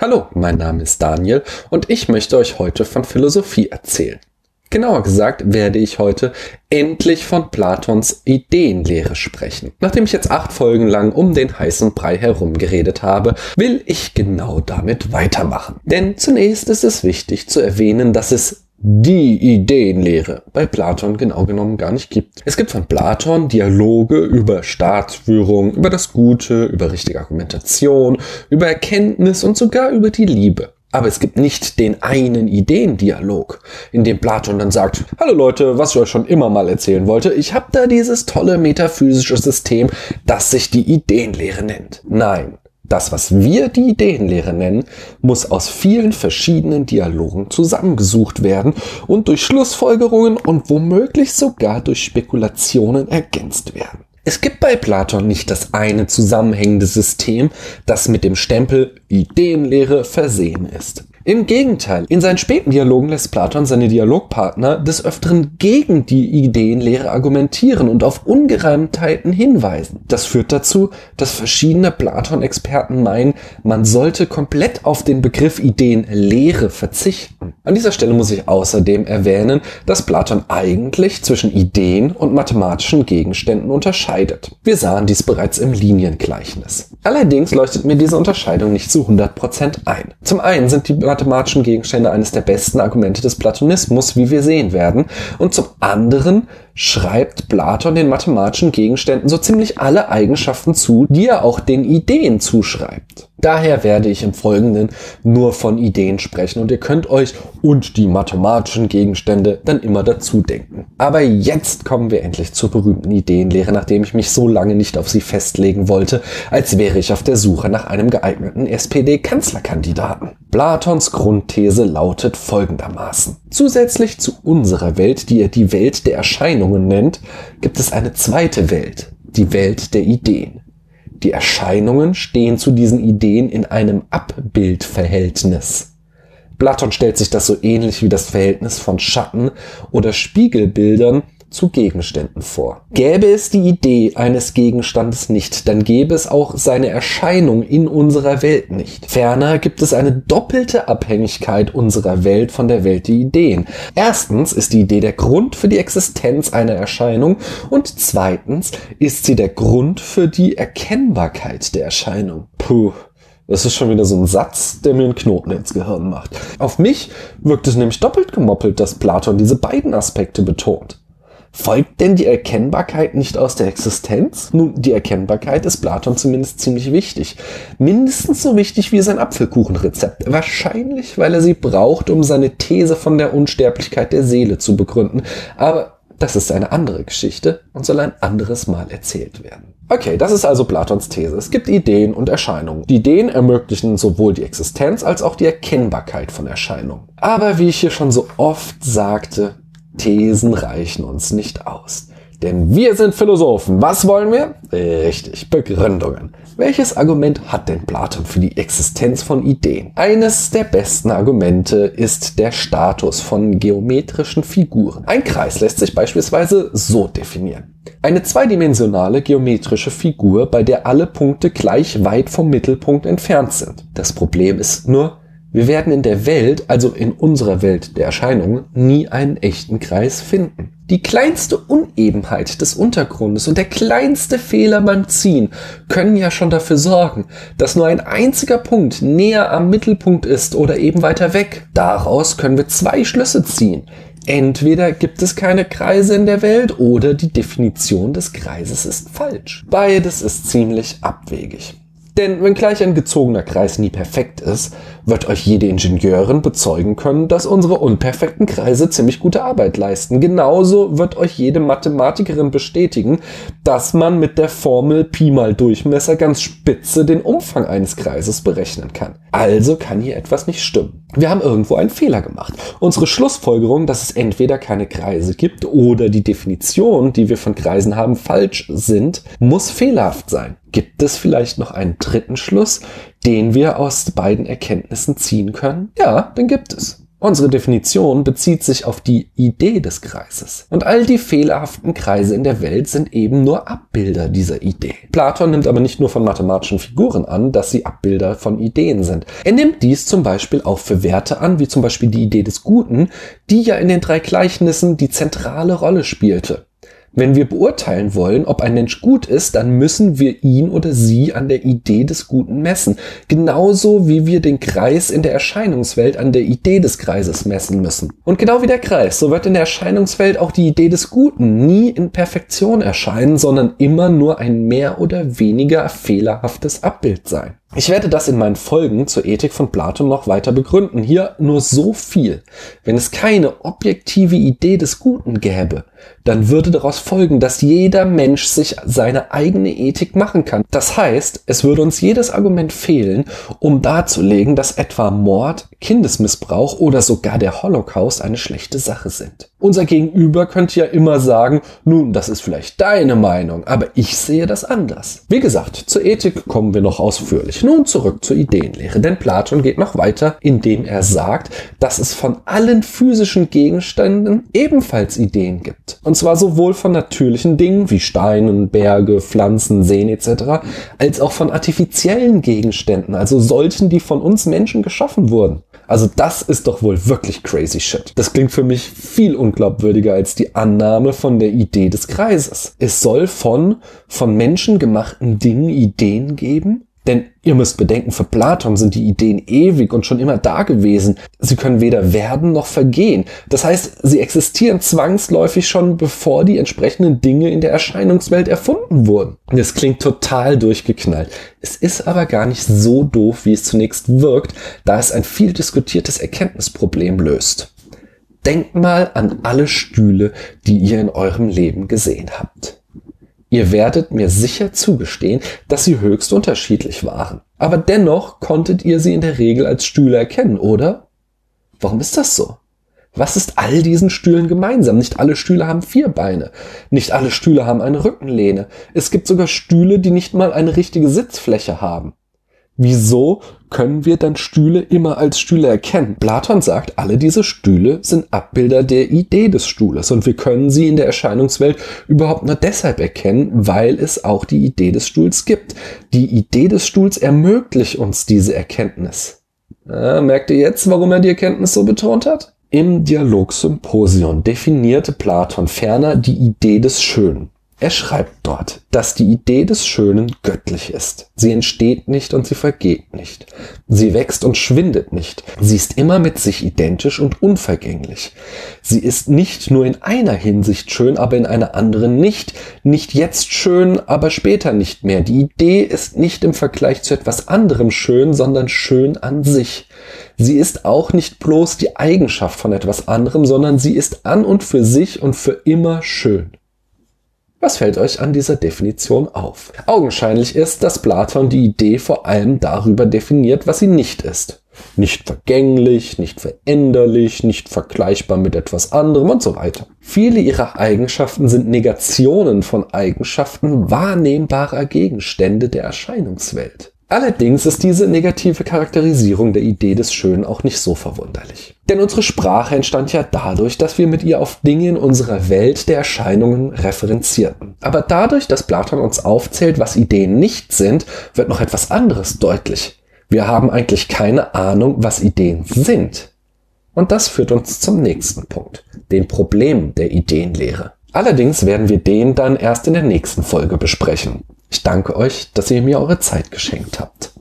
Hallo, mein Name ist Daniel und ich möchte euch heute von Philosophie erzählen. Genauer gesagt werde ich heute endlich von Platons Ideenlehre sprechen. Nachdem ich jetzt acht Folgen lang um den heißen Brei herumgeredet habe, will ich genau damit weitermachen. Denn zunächst ist es wichtig zu erwähnen, dass es die Ideenlehre bei Platon genau genommen gar nicht gibt. Es gibt von Platon Dialoge über Staatsführung, über das Gute, über richtige Argumentation, über Erkenntnis und sogar über die Liebe. Aber es gibt nicht den einen Ideendialog, in dem Platon dann sagt, hallo Leute, was ich euch schon immer mal erzählen wollte, ich habe da dieses tolle metaphysische System, das sich die Ideenlehre nennt. Nein, das, was wir die Ideenlehre nennen, muss aus vielen verschiedenen Dialogen zusammengesucht werden und durch Schlussfolgerungen und womöglich sogar durch Spekulationen ergänzt werden. Es gibt bei Platon nicht das eine zusammenhängende System, das mit dem Stempel Ideenlehre versehen ist. Im Gegenteil, in seinen späten Dialogen lässt Platon seine Dialogpartner des Öfteren gegen die Ideenlehre argumentieren und auf Ungereimtheiten hinweisen. Das führt dazu, dass verschiedene Platon-Experten meinen, man sollte komplett auf den Begriff Ideenlehre verzichten. An dieser Stelle muss ich außerdem erwähnen, dass Platon eigentlich zwischen Ideen und mathematischen Gegenständen unterscheidet. Wir sahen dies bereits im Liniengleichnis. Allerdings leuchtet mir diese Unterscheidung nicht zu 100% ein. Zum einen sind die mathematischen Gegenstände eines der besten Argumente des Platonismus, wie wir sehen werden, und zum anderen schreibt Platon den mathematischen Gegenständen so ziemlich alle Eigenschaften zu, die er auch den Ideen zuschreibt. Daher werde ich im Folgenden nur von Ideen sprechen und ihr könnt euch und die mathematischen Gegenstände dann immer dazu denken. Aber jetzt kommen wir endlich zur berühmten Ideenlehre, nachdem ich mich so lange nicht auf sie festlegen wollte, als wäre ich auf der Suche nach einem geeigneten SPD-Kanzlerkandidaten. Platons Grundthese lautet folgendermaßen. Zusätzlich zu unserer Welt, die er die Welt der Erscheinungen nennt, gibt es eine zweite Welt, die Welt der Ideen. Die Erscheinungen stehen zu diesen Ideen in einem Abbildverhältnis. Platon stellt sich das so ähnlich wie das Verhältnis von Schatten oder Spiegelbildern zu Gegenständen vor. Gäbe es die Idee eines Gegenstandes nicht, dann gäbe es auch seine Erscheinung in unserer Welt nicht. Ferner gibt es eine doppelte Abhängigkeit unserer Welt von der Welt der Ideen. Erstens ist die Idee der Grund für die Existenz einer Erscheinung und zweitens ist sie der Grund für die Erkennbarkeit der Erscheinung. Puh. Das ist schon wieder so ein Satz, der mir einen Knoten ins Gehirn macht. Auf mich wirkt es nämlich doppelt gemoppelt, dass Platon diese beiden Aspekte betont. Folgt denn die Erkennbarkeit nicht aus der Existenz? Nun, die Erkennbarkeit ist Platon zumindest ziemlich wichtig. Mindestens so wichtig wie sein Apfelkuchenrezept. Wahrscheinlich, weil er sie braucht, um seine These von der Unsterblichkeit der Seele zu begründen. Aber das ist eine andere Geschichte und soll ein anderes Mal erzählt werden. Okay, das ist also Platons These. Es gibt Ideen und Erscheinungen. Die Ideen ermöglichen sowohl die Existenz als auch die Erkennbarkeit von Erscheinungen. Aber wie ich hier schon so oft sagte, Thesen reichen uns nicht aus. Denn wir sind Philosophen. Was wollen wir? Richtig, Begründungen. Welches Argument hat denn Platon für die Existenz von Ideen? Eines der besten Argumente ist der Status von geometrischen Figuren. Ein Kreis lässt sich beispielsweise so definieren. Eine zweidimensionale geometrische Figur, bei der alle Punkte gleich weit vom Mittelpunkt entfernt sind. Das Problem ist nur, wir werden in der Welt, also in unserer Welt der Erscheinungen, nie einen echten Kreis finden. Die kleinste Unebenheit des Untergrundes und der kleinste Fehler beim Ziehen können ja schon dafür sorgen, dass nur ein einziger Punkt näher am Mittelpunkt ist oder eben weiter weg. Daraus können wir zwei Schlüsse ziehen. Entweder gibt es keine Kreise in der Welt oder die Definition des Kreises ist falsch. Beides ist ziemlich abwegig. Denn wenngleich ein gezogener Kreis nie perfekt ist, wird euch jede Ingenieurin bezeugen können, dass unsere unperfekten Kreise ziemlich gute Arbeit leisten. Genauso wird euch jede Mathematikerin bestätigen, dass man mit der Formel Pi mal Durchmesser ganz spitze den Umfang eines Kreises berechnen kann. Also kann hier etwas nicht stimmen. Wir haben irgendwo einen Fehler gemacht. Unsere Schlussfolgerung, dass es entweder keine Kreise gibt oder die Definition, die wir von Kreisen haben, falsch sind, muss fehlerhaft sein. Gibt es vielleicht noch einen dritten Schluss, den wir aus beiden Erkenntnissen ziehen können? Ja, den gibt es. Unsere Definition bezieht sich auf die Idee des Kreises. Und all die fehlerhaften Kreise in der Welt sind eben nur Abbilder dieser Idee. Platon nimmt aber nicht nur von mathematischen Figuren an, dass sie Abbilder von Ideen sind. Er nimmt dies zum Beispiel auch für Werte an, wie zum Beispiel die Idee des Guten, die ja in den drei Gleichnissen die zentrale Rolle spielte. Wenn wir beurteilen wollen, ob ein Mensch gut ist, dann müssen wir ihn oder sie an der Idee des Guten messen. Genauso wie wir den Kreis in der Erscheinungswelt an der Idee des Kreises messen müssen. Und genau wie der Kreis, so wird in der Erscheinungswelt auch die Idee des Guten nie in Perfektion erscheinen, sondern immer nur ein mehr oder weniger fehlerhaftes Abbild sein. Ich werde das in meinen Folgen zur Ethik von Platon noch weiter begründen. Hier nur so viel. Wenn es keine objektive Idee des Guten gäbe, dann würde daraus folgen, dass jeder Mensch sich seine eigene Ethik machen kann. Das heißt, es würde uns jedes Argument fehlen, um darzulegen, dass etwa Mord, Kindesmissbrauch oder sogar der Holocaust eine schlechte Sache sind. Unser Gegenüber könnte ja immer sagen, nun, das ist vielleicht deine Meinung, aber ich sehe das anders. Wie gesagt, zur Ethik kommen wir noch ausführlich. Nun zurück zur Ideenlehre, denn Platon geht noch weiter, indem er sagt, dass es von allen physischen Gegenständen ebenfalls Ideen gibt. Und zwar sowohl von natürlichen Dingen wie Steinen, Berge, Pflanzen, Seen etc., als auch von artifiziellen Gegenständen, also solchen, die von uns Menschen geschaffen wurden. Also das ist doch wohl wirklich crazy shit. Das klingt für mich viel unglaubwürdiger als die Annahme von der Idee des Kreises. Es soll von von Menschen gemachten Dingen Ideen geben, denn ihr müsst bedenken, für Platon sind die Ideen ewig und schon immer da gewesen. Sie können weder werden noch vergehen. Das heißt, sie existieren zwangsläufig schon, bevor die entsprechenden Dinge in der Erscheinungswelt erfunden wurden. Das klingt total durchgeknallt. Es ist aber gar nicht so doof, wie es zunächst wirkt, da es ein viel diskutiertes Erkenntnisproblem löst. Denkt mal an alle Stühle, die ihr in eurem Leben gesehen habt. Ihr werdet mir sicher zugestehen, dass sie höchst unterschiedlich waren. Aber dennoch konntet ihr sie in der Regel als Stühle erkennen, oder? Warum ist das so? Was ist all diesen Stühlen gemeinsam? Nicht alle Stühle haben vier Beine. Nicht alle Stühle haben eine Rückenlehne. Es gibt sogar Stühle, die nicht mal eine richtige Sitzfläche haben. Wieso können wir dann Stühle immer als Stühle erkennen? Platon sagt, alle diese Stühle sind Abbilder der Idee des Stuhles und wir können sie in der Erscheinungswelt überhaupt nur deshalb erkennen, weil es auch die Idee des Stuhls gibt. Die Idee des Stuhls ermöglicht uns diese Erkenntnis. Ja, merkt ihr jetzt, warum er die Erkenntnis so betont hat? Im Dialogsymposion definierte Platon ferner die Idee des Schönen. Er schreibt dort, dass die Idee des Schönen göttlich ist. Sie entsteht nicht und sie vergeht nicht. Sie wächst und schwindet nicht. Sie ist immer mit sich identisch und unvergänglich. Sie ist nicht nur in einer Hinsicht schön, aber in einer anderen nicht. Nicht jetzt schön, aber später nicht mehr. Die Idee ist nicht im Vergleich zu etwas anderem schön, sondern schön an sich. Sie ist auch nicht bloß die Eigenschaft von etwas anderem, sondern sie ist an und für sich und für immer schön. Was fällt euch an dieser Definition auf? Augenscheinlich ist, dass Platon die Idee vor allem darüber definiert, was sie nicht ist. Nicht vergänglich, nicht veränderlich, nicht vergleichbar mit etwas anderem und so weiter. Viele ihrer Eigenschaften sind Negationen von Eigenschaften wahrnehmbarer Gegenstände der Erscheinungswelt. Allerdings ist diese negative Charakterisierung der Idee des Schönen auch nicht so verwunderlich. Denn unsere Sprache entstand ja dadurch, dass wir mit ihr auf Dinge in unserer Welt der Erscheinungen referenzierten. Aber dadurch, dass Platon uns aufzählt, was Ideen nicht sind, wird noch etwas anderes deutlich. Wir haben eigentlich keine Ahnung, was Ideen sind. Und das führt uns zum nächsten Punkt, dem Problem der Ideenlehre. Allerdings werden wir den dann erst in der nächsten Folge besprechen. Ich danke euch, dass ihr mir eure Zeit geschenkt habt.